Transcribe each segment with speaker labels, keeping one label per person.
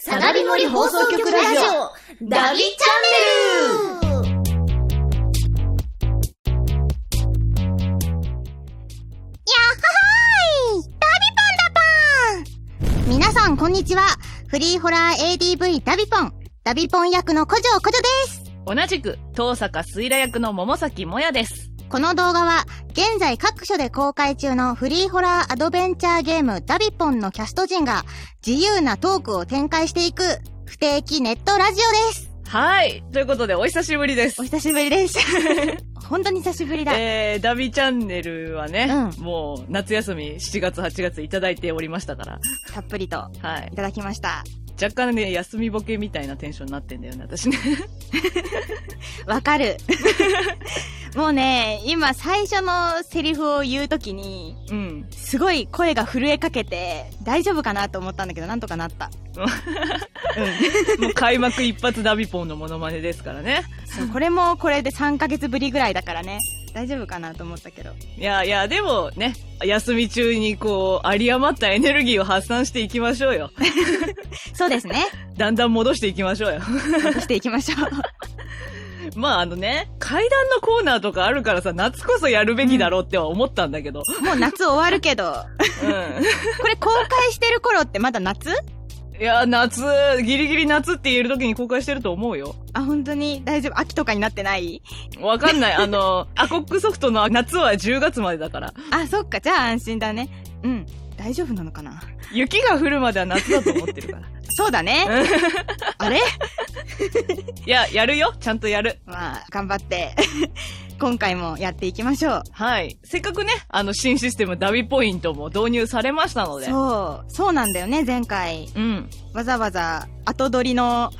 Speaker 1: サナリモリ放送局ラジオ、ダビチャンネル
Speaker 2: やっ
Speaker 3: はーいダビポンだポン皆さん、こんにちは。フリーホラー ADV ダビポン。ダビポン役の古城古女です。
Speaker 4: 同じく、東坂すいら役の桃崎もやです。
Speaker 3: この動画は、現在各所で公開中のフリーホラーアドベンチャーゲームダビポンのキャスト陣が、自由なトークを展開していく、不定期ネットラジオです。
Speaker 4: はい。ということで、お久しぶりです
Speaker 3: お。久しぶりです。本当に久しぶりだ。
Speaker 4: えー、ダビチャンネルはね、
Speaker 3: う
Speaker 4: もう夏休み7月8月いただいておりましたから、
Speaker 3: たっぷりと
Speaker 4: はい
Speaker 3: い。ただきました。
Speaker 4: 若干ね、休みボケみたいなテンションになってんだよね、私ね。
Speaker 3: わかる。もうね、今最初のセリフを言うときに、
Speaker 4: うん。
Speaker 3: すごい声が震えかけて、大丈夫かなと思ったんだけど、なんとかなった。
Speaker 4: もう開幕一発ダビポンのモノマネですからね。
Speaker 3: そう、これもこれで3ヶ月ぶりぐらいだからね。大丈夫かなと思ったけど。
Speaker 4: いやいや、でもね、休み中にこう、有り余ったエネルギーを発散していきましょうよ。
Speaker 3: そうですね。
Speaker 4: だんだん戻していきましょうよ。
Speaker 3: 戻していきましょう。
Speaker 4: まああのね、階段のコーナーとかあるからさ、夏こそやるべきだろうっては思ったんだけど。
Speaker 3: もう夏終わるけど、
Speaker 4: う
Speaker 3: これ公開してる頃ってまだ夏？
Speaker 4: ん。いや、夏、ギリギリ夏って言える時に公開してると思うよ。
Speaker 3: あ、本当に？大丈夫？秋とかになってない？
Speaker 4: わかんない。あの、アコックソフトの夏は10月までだから。
Speaker 3: あ、そっか、じゃあ安心だね。うん。大丈夫なのかな？
Speaker 4: 雪が降るまでは夏だと思ってるから。
Speaker 3: そうだね。あれ？
Speaker 4: いや、やるよ。ちゃんとやる。
Speaker 3: まあ、頑張って、今回もやっていきましょう。
Speaker 4: はい。せっかくね、あの、新システムダビポイントも導入されましたので。
Speaker 3: そう、そうなんだよね、前回。
Speaker 4: うん。
Speaker 3: わざわざ後撮りの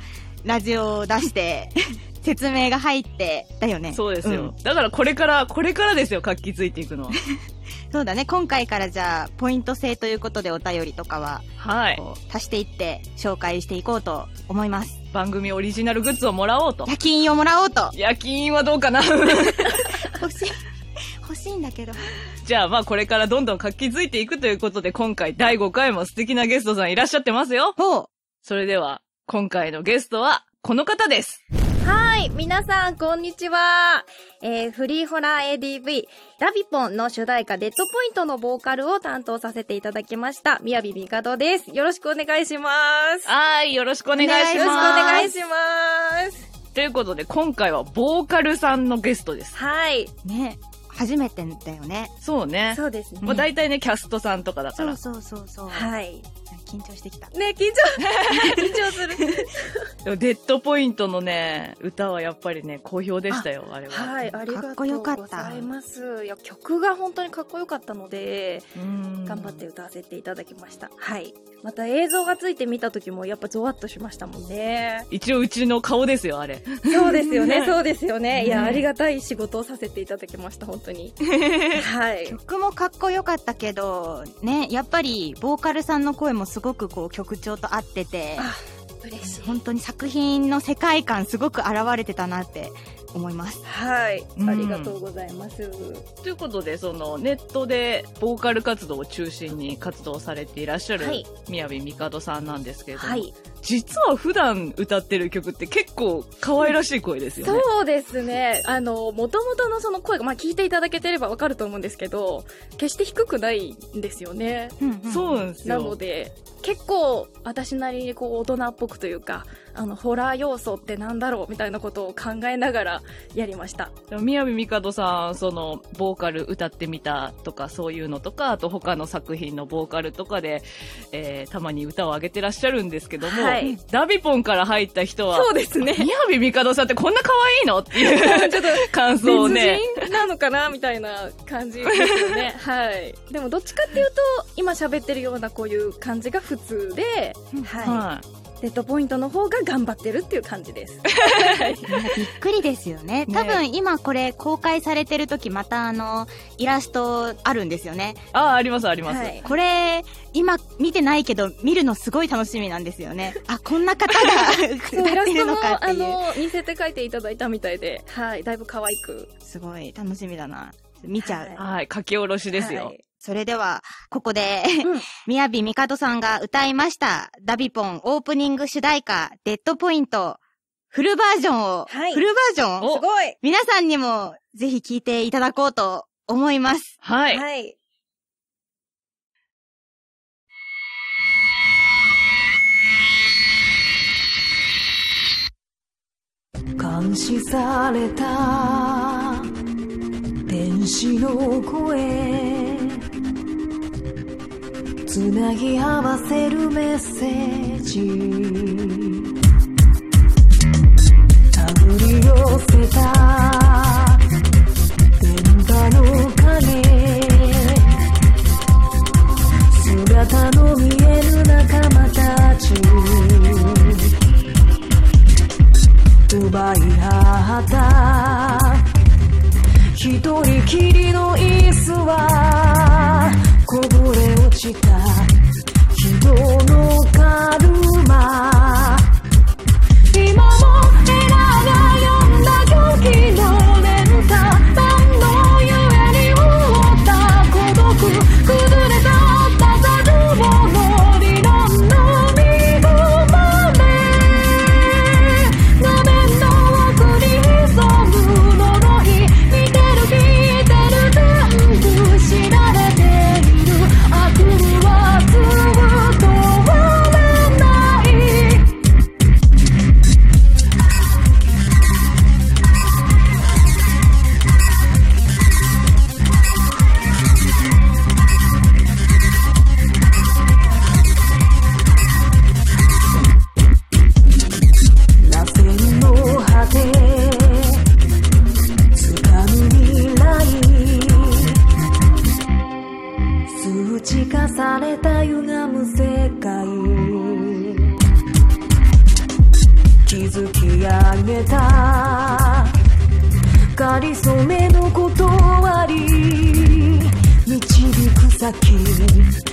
Speaker 3: ラジオを出して、説明が入って、だよね。
Speaker 4: そうですよ。
Speaker 3: ん
Speaker 4: だからこれから、これからですよ、活気ついていくのは。
Speaker 3: そうだね、今回からじゃあ、ポイント制ということでお便りとかは、
Speaker 4: はい。
Speaker 3: 足していって紹介していこうと思います。
Speaker 4: 番組オリジナルグッズをもらおうと。
Speaker 3: 夜勤をもらおうと。
Speaker 4: 夜勤はどうかな？
Speaker 3: 欲しい。欲しいんだけど。
Speaker 4: じゃあまあこれからどんどん活気づいていくということで今回第5回も素敵なゲストさんいらっしゃってますよ。
Speaker 3: ほう。
Speaker 4: それでは今回のゲストはこの方です。
Speaker 2: はい、皆さん、こんにちは。えー、フリーホラー ADV、ダビポンの主題歌、デッドポイントのボーカルを担当させていただきました、みやびみかどです。よろしくお願いします。
Speaker 4: はい、よろしくお願いします。
Speaker 2: よろしくお願いします。
Speaker 4: ということで今回はボーカルさんのゲストです。
Speaker 2: はい。
Speaker 3: ね。初めてだよね。
Speaker 4: そうね。
Speaker 2: そうですね。
Speaker 4: もう大体ね、キャストさんとかだから。
Speaker 3: そうそうそう。
Speaker 2: はい。
Speaker 3: 緊張してきた。
Speaker 2: ね、緊張、緊張する。
Speaker 4: でもデッドポイントのね、歌はやっぱりね、好評でしたよ、あれは。
Speaker 2: はい、ありが
Speaker 3: かっこよ
Speaker 2: とうご
Speaker 3: かった
Speaker 2: ざいます。いや、曲が本当にかっこよかったので、
Speaker 4: うん
Speaker 2: 頑張って歌わせていただきました。はい。また映像がついて見た時もやっぱゾワッとしましたもんね。
Speaker 4: 一応うちの顔ですよ、あれ。
Speaker 2: そうですよね、そうですよね。いや、
Speaker 4: ね
Speaker 2: ありがたい仕事をさせていただきました、本当に。はい。
Speaker 3: 曲もかっこよかったけど、ね、やっぱり、ボーカルさんの声もすごくこう曲調と合ってて、
Speaker 2: あ嬉しい。
Speaker 3: 本当に作品の世界観すごく現れてたなって思います。
Speaker 2: はい。
Speaker 4: うん
Speaker 2: ありがとうございます。
Speaker 4: ということで、そのネットでボーカル活動を中心に活動されていらっしゃる
Speaker 2: はい
Speaker 4: 宮部みかどさんなんですけれども、
Speaker 2: はい。
Speaker 4: 実は普段歌ってる曲って結構可愛らしい声ですよね。
Speaker 2: そうですね。あの、元々のその声が、まあ聞いていただけてればわかると思うんですけど、決して低くないんですよね。
Speaker 4: そうなんです
Speaker 2: な
Speaker 4: よ。
Speaker 2: ので、結構私なりにこう大人っぽくというか、あの、ホラー要素ってなんだろうみたいなことを考えながらやりました。
Speaker 4: でも宮部みかどさん、その、ボーカル歌ってみたとか、そういうのとか、あと他の作品のボーカルとかで、えー、たまに歌を上げてらっしゃるんですけども、
Speaker 2: はい
Speaker 4: ダビポンから入った人は、
Speaker 2: そうですね。
Speaker 4: 宮部みかどさんってこんな可愛いの？っていう
Speaker 2: ちょっと、
Speaker 4: 感想をね、
Speaker 2: 別人なのかな？みたいな感じですよね。はい。でもどっちかっていうと、今喋ってるようなこういう感じが普通で、は。
Speaker 4: はい
Speaker 2: デッドポイントの方が頑張ってるっていう感じです。
Speaker 3: びっくりですよね。多分今これ公開されてる時またあの、イラストあるんですよね。
Speaker 4: ああ、あります、あります。
Speaker 2: はい
Speaker 3: これ、今見てないけど見るのすごい楽しみなんですよね。あ、こんな方が 歌ってるの
Speaker 2: ラストも、あ
Speaker 3: かっていう。
Speaker 2: の、見せて書いていただいたみたいで、はい。だいぶ可愛く。
Speaker 3: すごい楽しみだな。見ちゃう。
Speaker 2: はい
Speaker 4: はい、書き下ろしですよ。
Speaker 2: はい
Speaker 3: それでは、ここで、
Speaker 2: うん。
Speaker 3: みやびみかどさんが歌いました、ダビポンオープニング主題歌、デッドポイント、フルバージョンを、
Speaker 2: はい。
Speaker 3: フルバージョン？
Speaker 4: お。
Speaker 2: すごい。
Speaker 3: 皆さんにもぜひ聴いていただこうと思います。
Speaker 4: はい。
Speaker 2: はい。
Speaker 5: 監視された天使の声つなぎ合わせるメッセージ手繰り寄せた電波の影姿の見える仲間たち奪い合った一人きりの椅子はこぼれ落ちた。数値化された歪む世界。築き上げた。かりそめの断り。導く先。